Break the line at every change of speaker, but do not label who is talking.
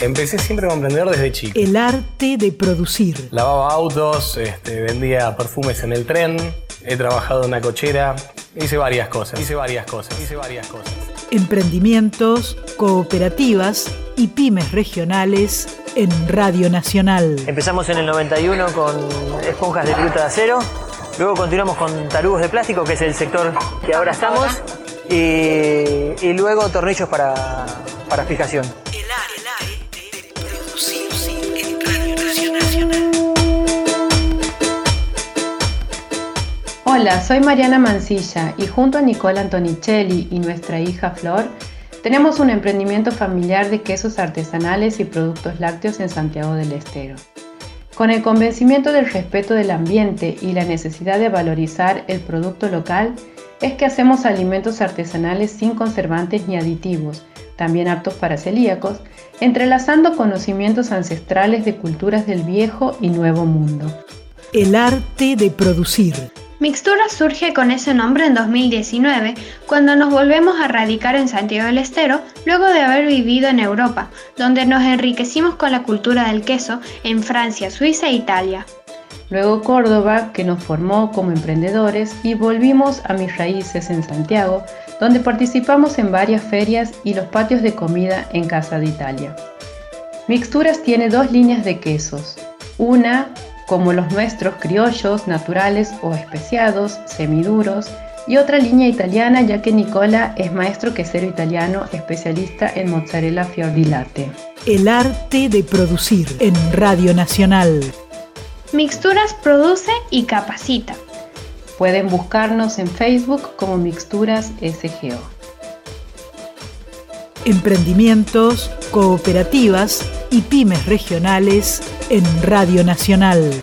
Empecé siempre como emprendedor desde chico.
El arte de producir.
Lavaba autos, este, vendía perfumes en el tren, he trabajado en una cochera, hice varias cosas, hice varias cosas, hice varias cosas.
Emprendimientos, cooperativas y pymes regionales en Radio Nacional.
Empezamos en el 91 con esponjas de viruta de acero, luego continuamos con tarugos de plástico, que es el sector que ahora estamos, y, y luego tornillos para, para fijación.
Hola, soy Mariana Mancilla y junto a Nicola Antonicelli y nuestra hija Flor, tenemos un emprendimiento familiar de quesos artesanales y productos lácteos en Santiago del Estero. Con el convencimiento del respeto del ambiente y la necesidad de valorizar el producto local, es que hacemos alimentos artesanales sin conservantes ni aditivos, también aptos para celíacos, entrelazando conocimientos ancestrales de culturas del viejo y nuevo mundo.
El arte de producir.
Mixtura surge con ese nombre en 2019, cuando nos volvemos a radicar en Santiago del Estero, luego de haber vivido en Europa, donde nos enriquecimos con la cultura del queso en Francia, Suiza e Italia.
Luego Córdoba, que nos formó como emprendedores, y volvimos a mis raíces en Santiago, donde participamos en varias ferias y los patios de comida en Casa de Italia. Mixturas tiene dos líneas de quesos. Una, como los nuestros criollos, naturales o especiados, semiduros, y otra línea italiana ya que Nicola es maestro quesero italiano especialista en mozzarella fior di latte.
El arte de producir en Radio Nacional.
Mixturas produce y capacita.
Pueden buscarnos en Facebook como Mixturas SGO.
Emprendimientos, cooperativas y pymes regionales en Radio Nacional.